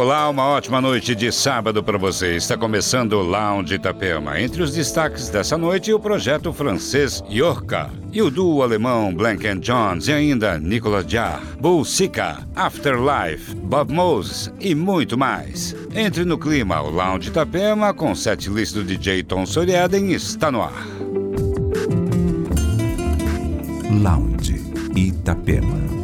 Olá, uma ótima noite de sábado para você. Está começando o Lounge Itapema. Entre os destaques dessa noite, o projeto francês Yorka e o duo alemão Blank Jones e ainda Nicolas Jarre, Bull Sika, Afterlife, Bob Moses e muito mais. Entre no clima, o Lounge Itapema com set list do DJ Tom Soriaden está no ar. Lounge Itapema.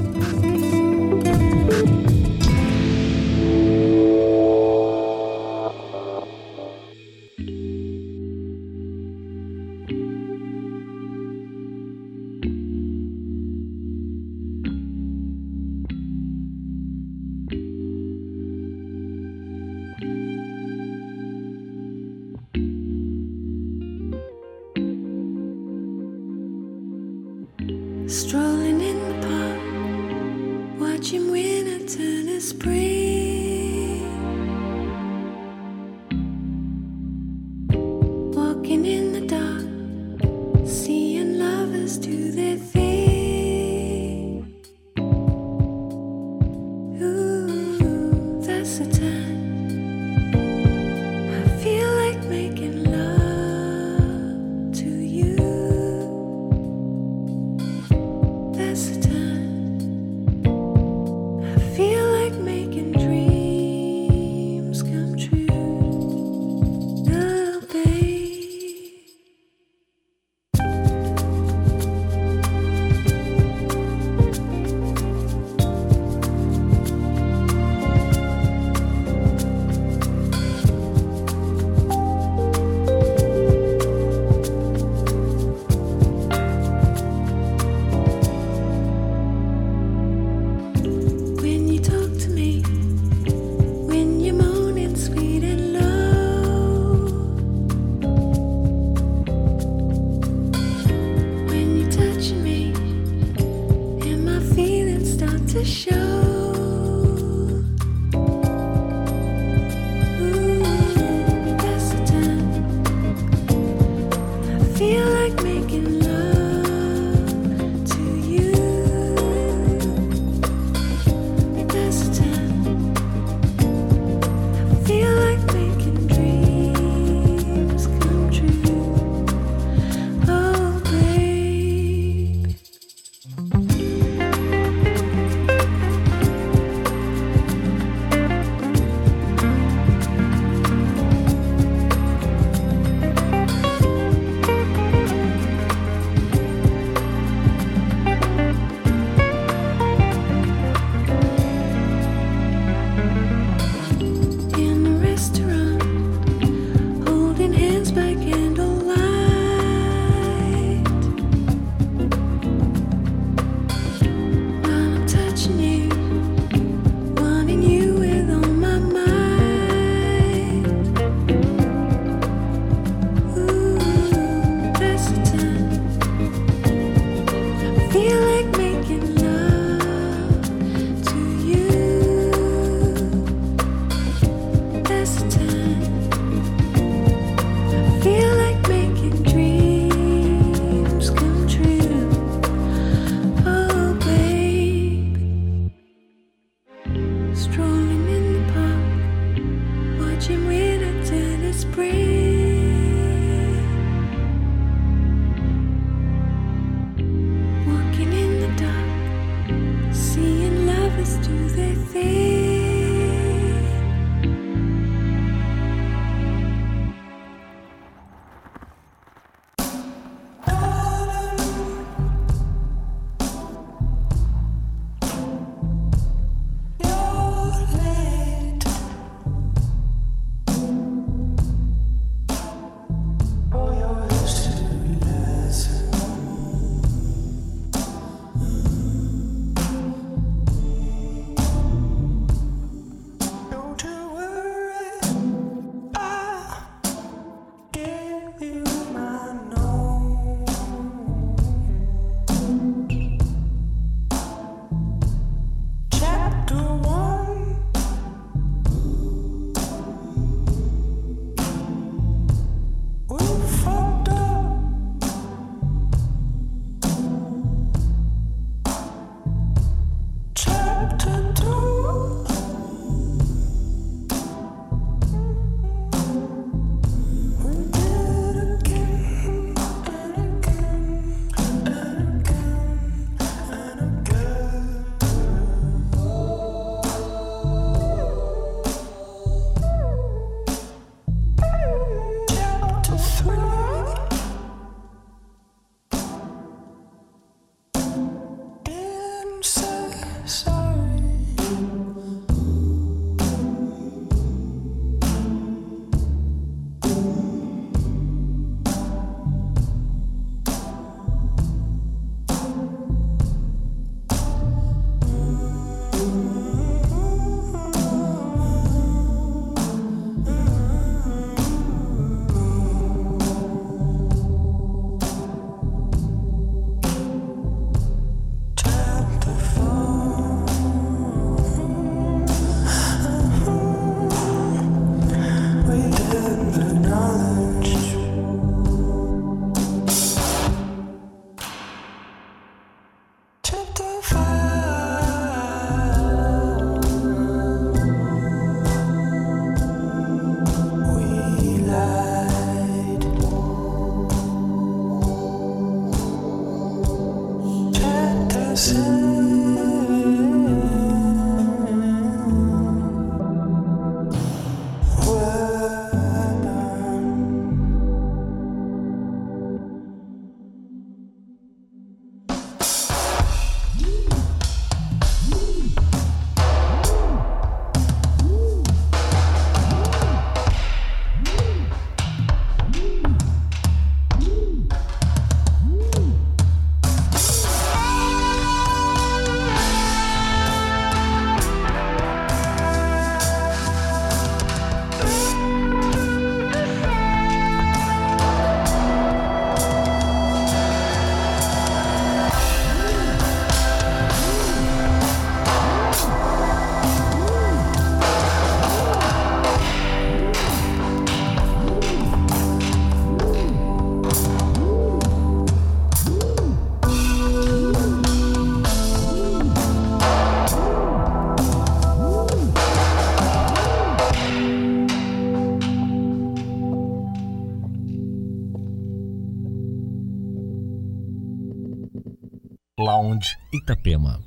Itapema.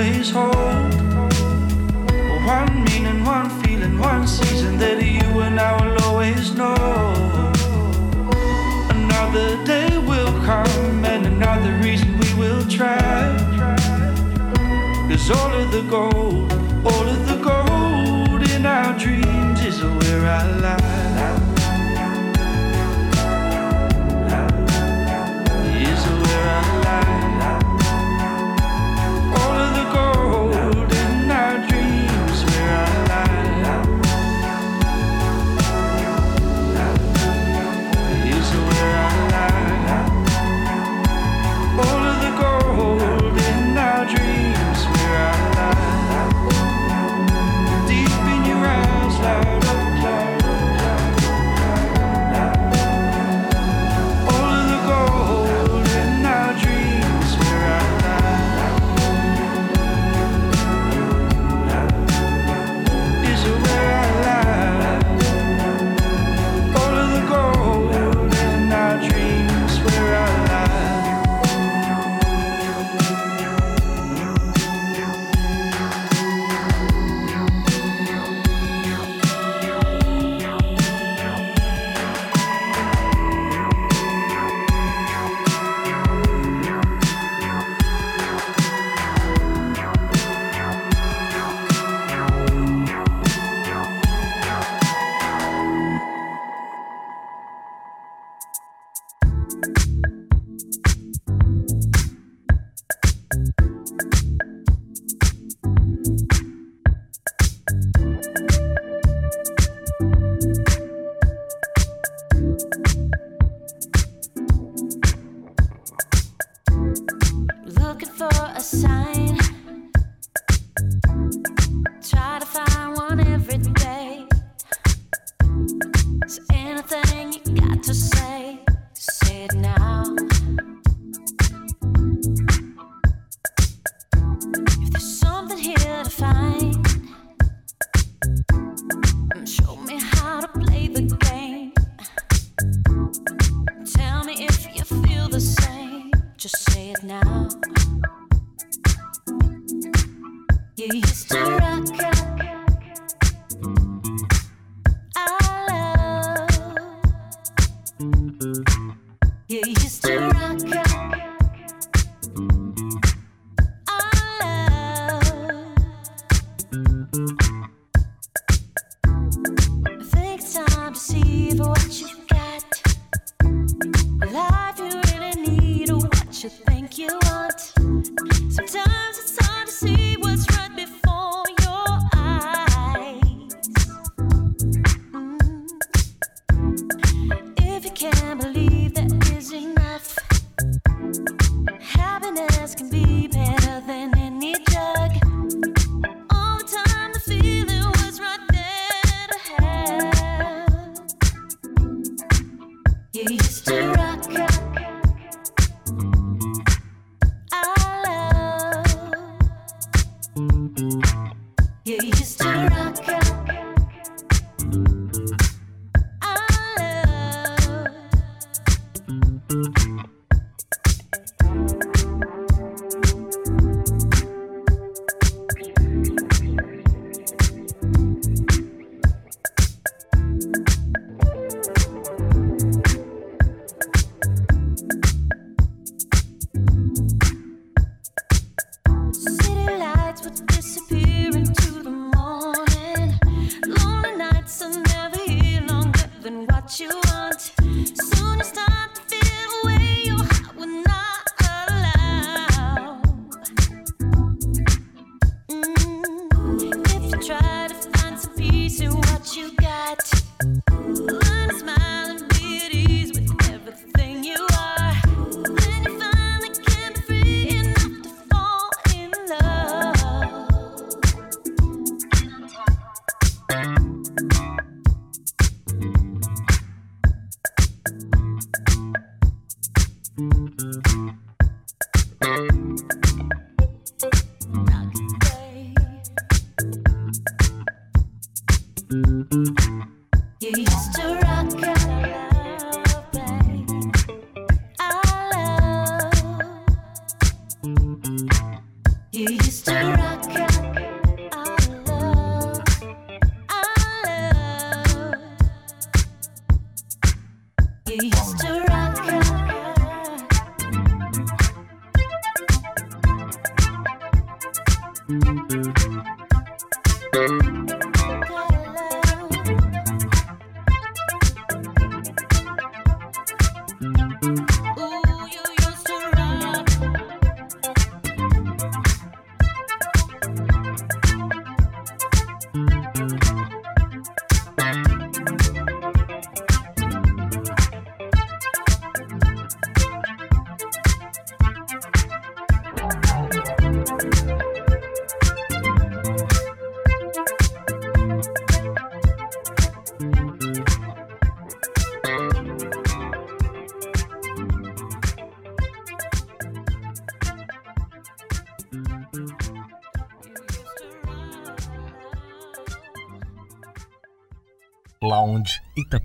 always hold one meaning, one feeling, one season that you and I will always know. Another day will come, and another reason we will try. Cause all of the gold, all of the gold in our dreams is where I lie.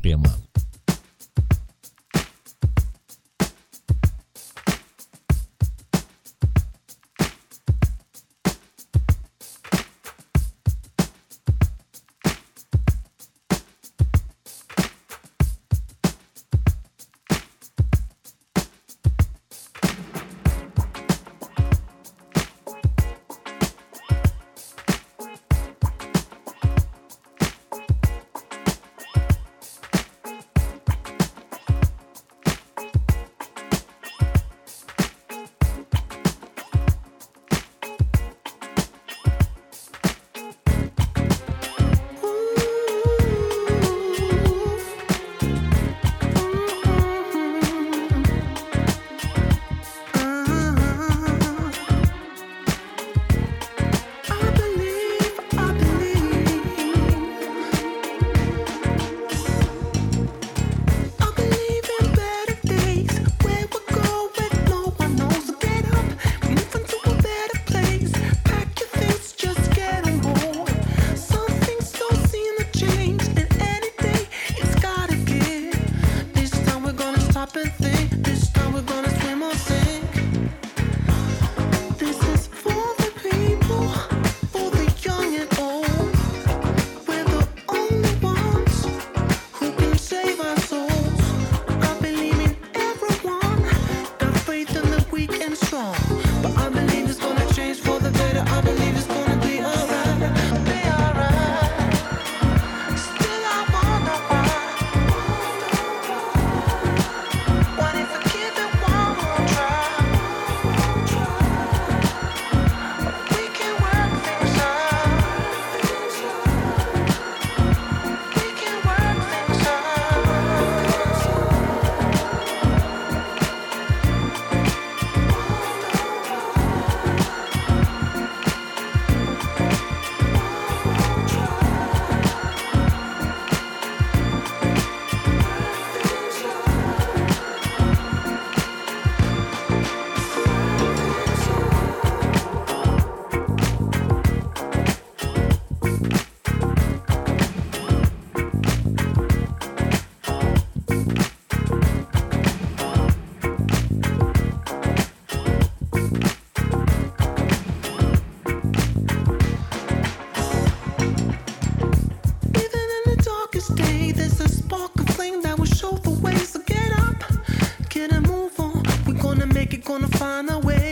прямо. gonna find a way.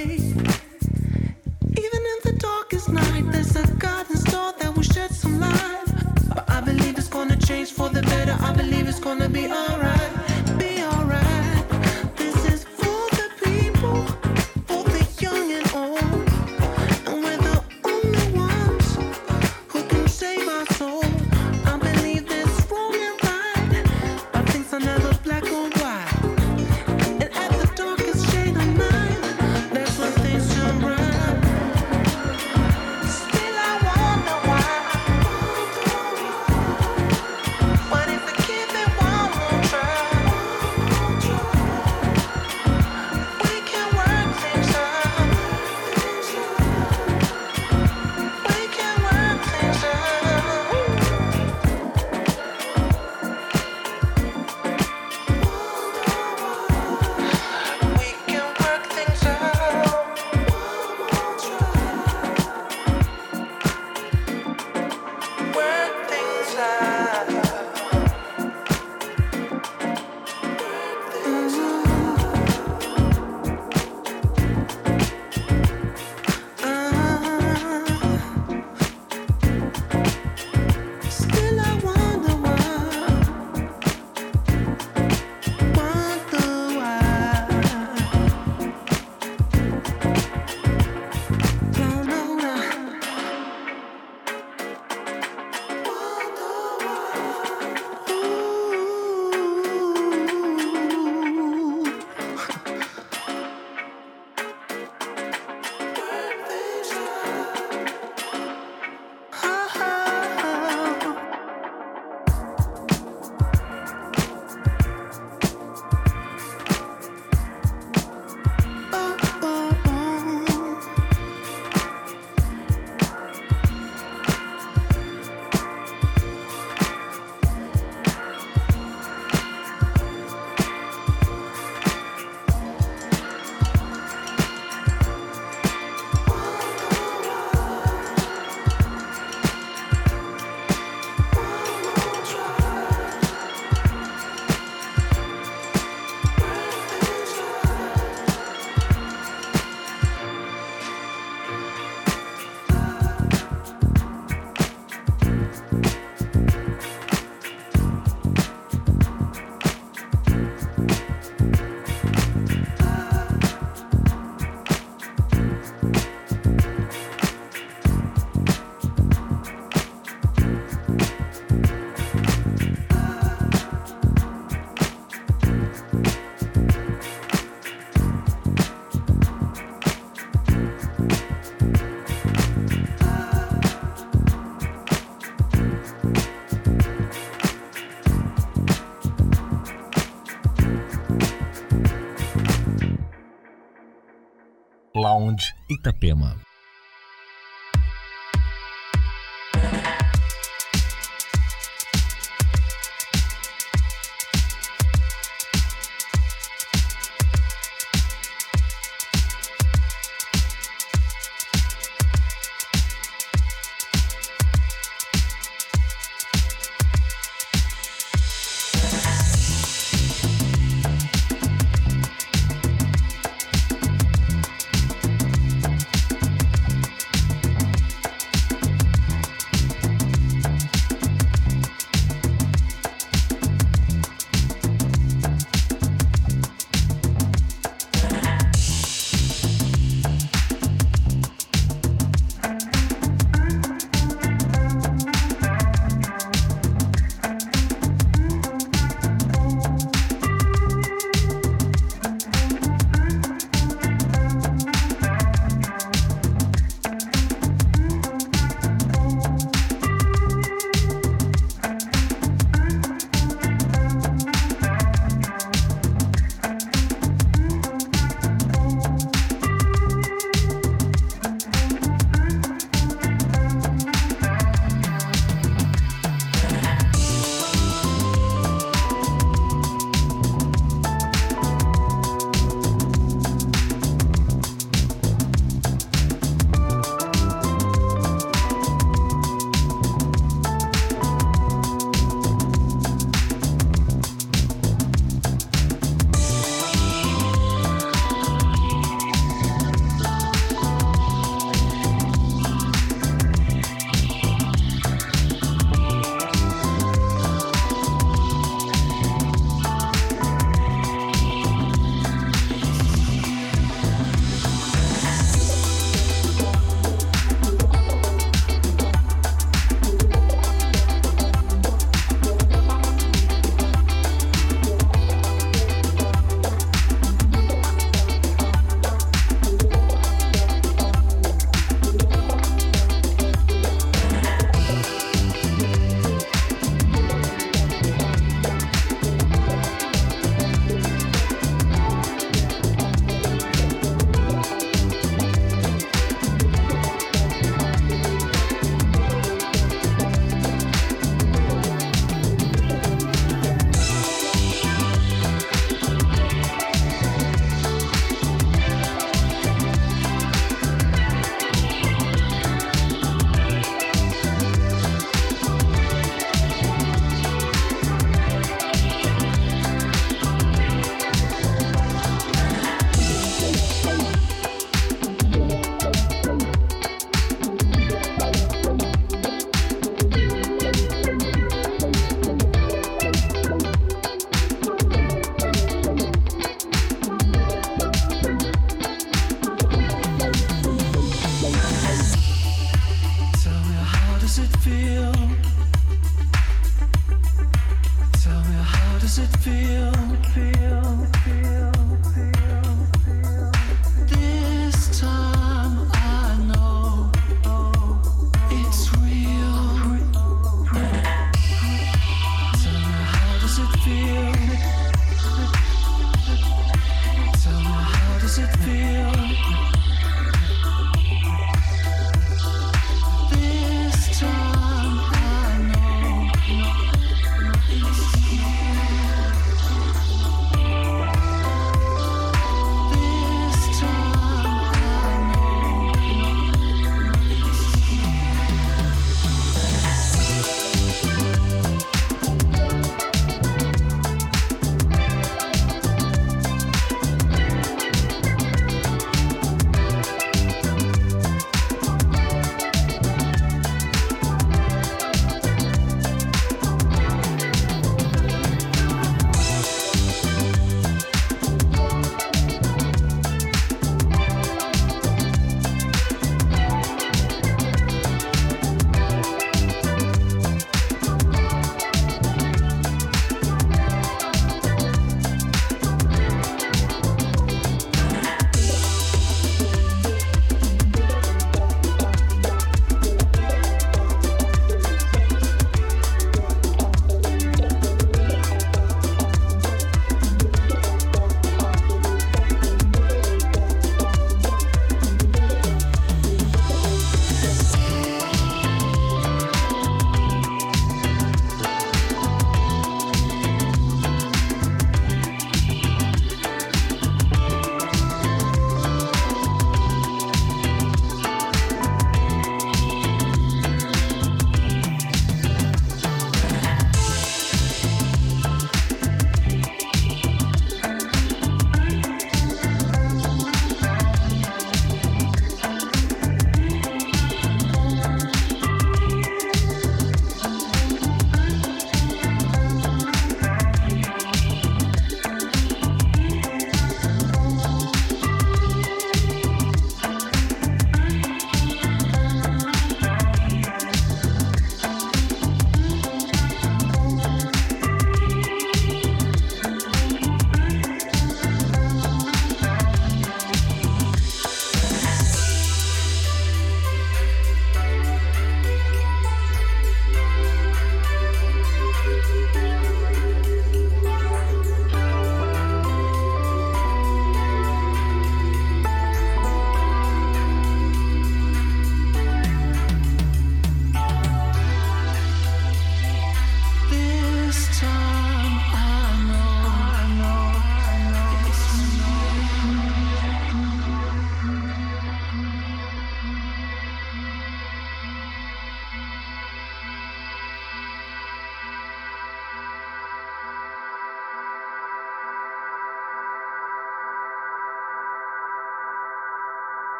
Itapema.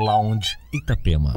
Lounge Itapema.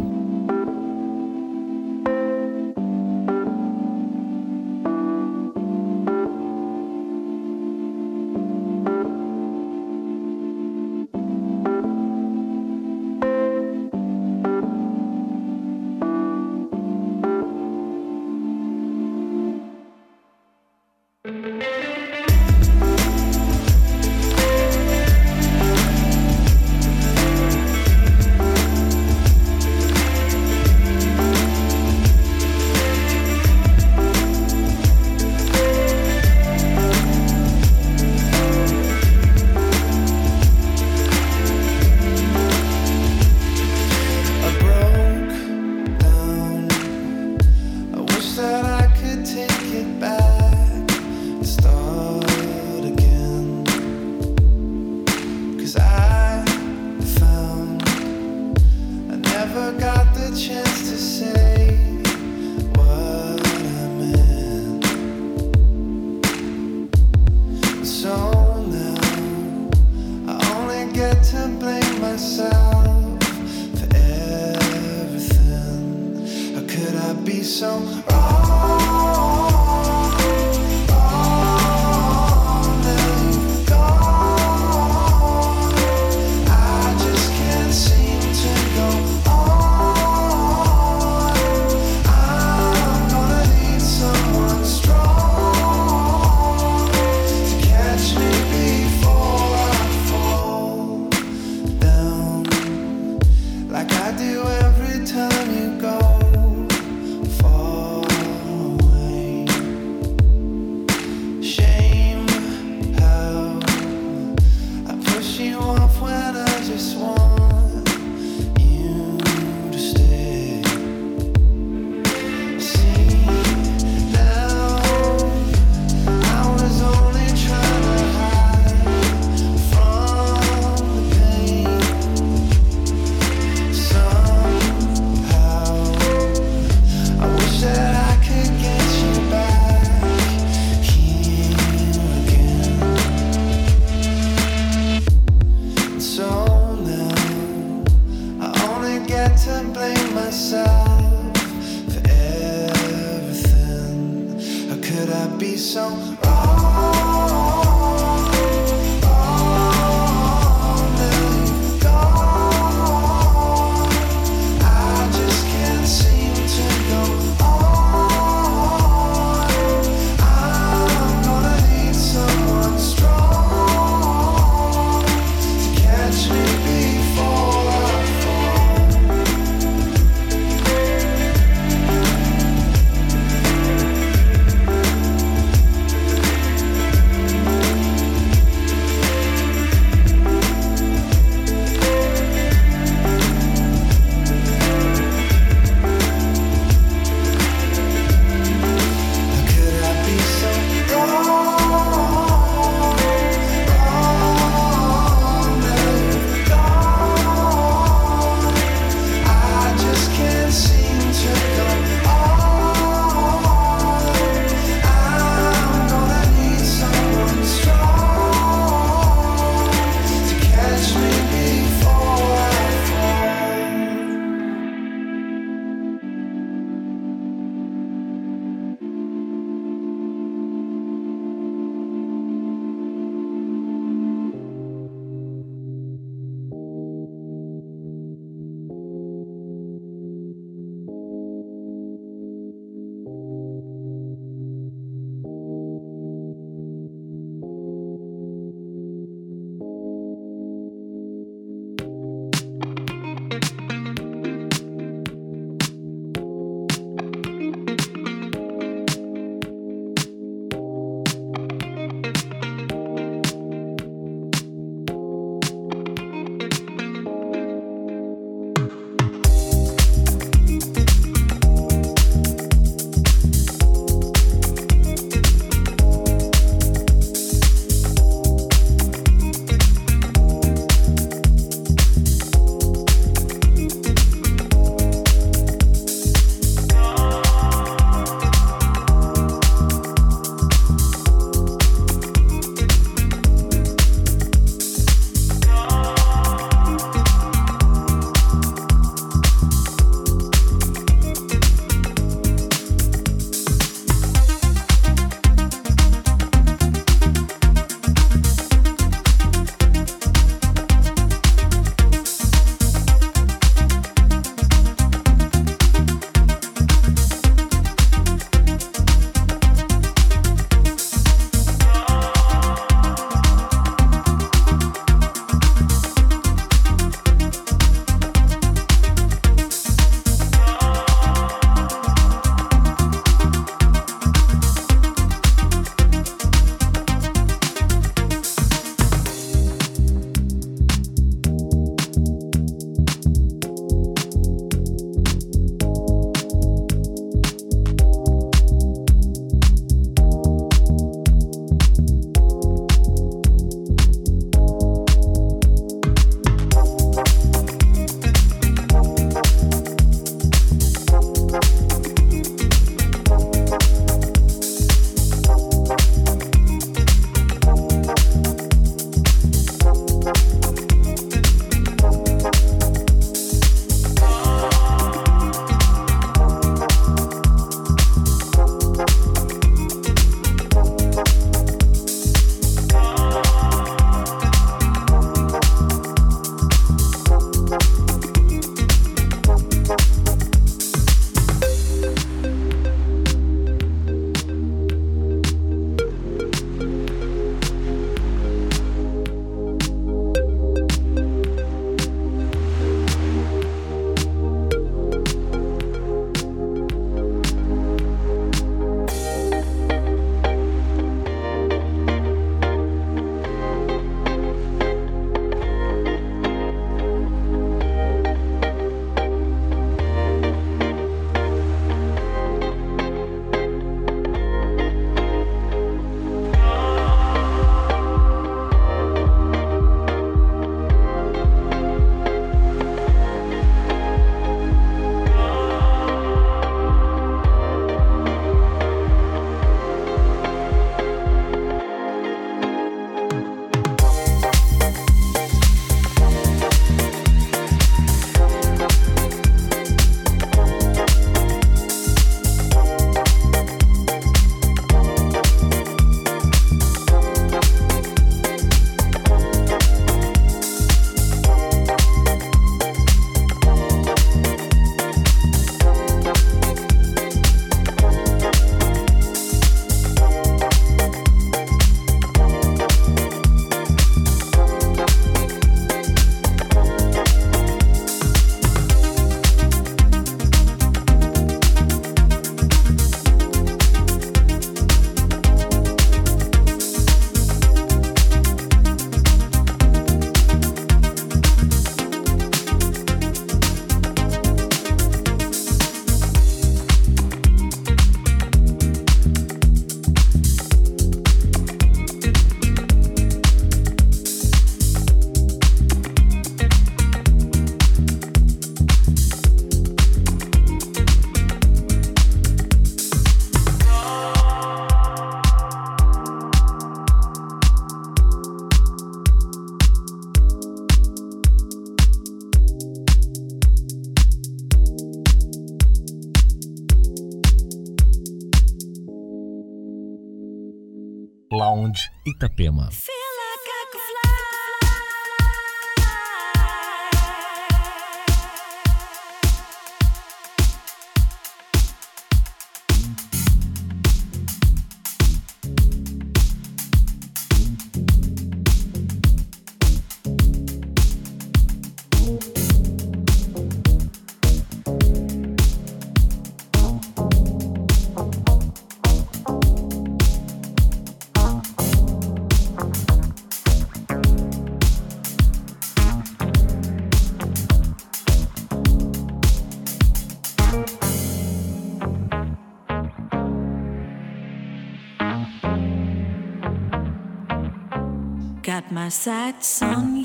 Itapema. My sights on you.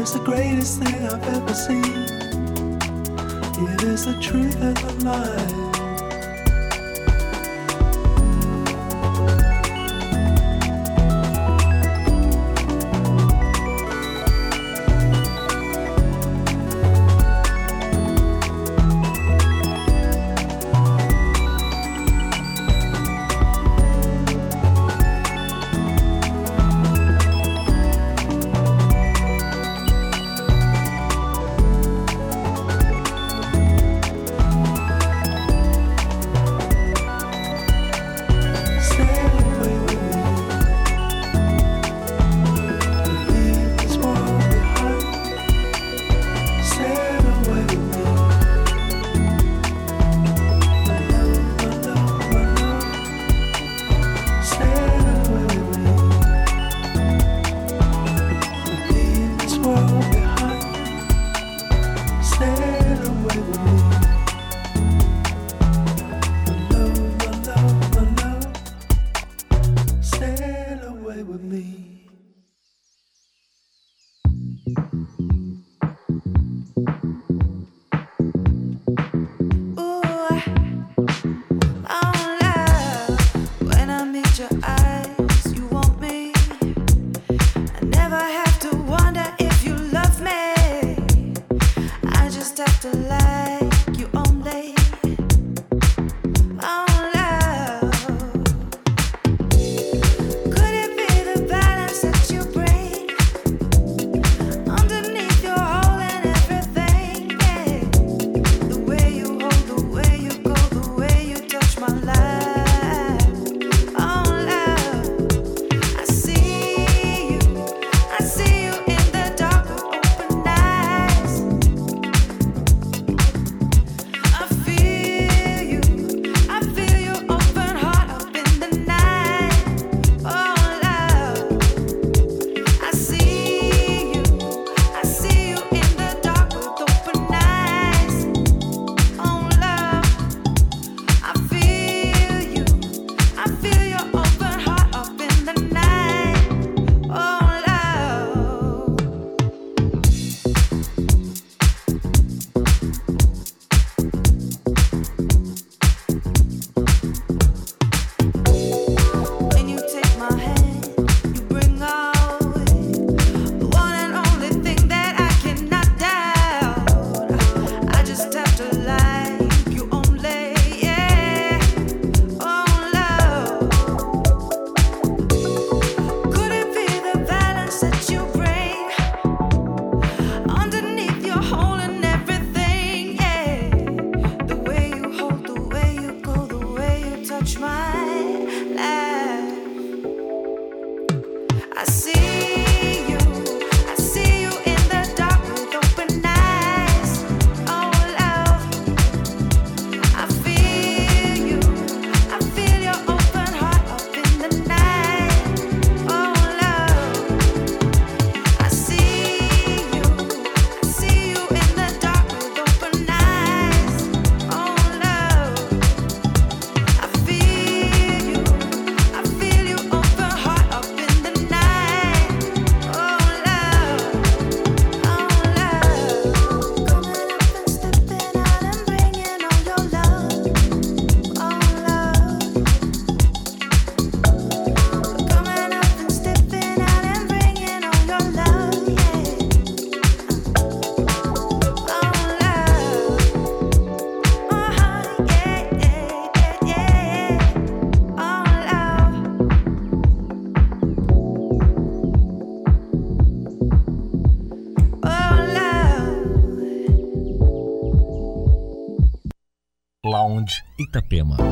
Is the greatest thing I've ever seen. It is the truth and the light. Ефрема.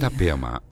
Itapema,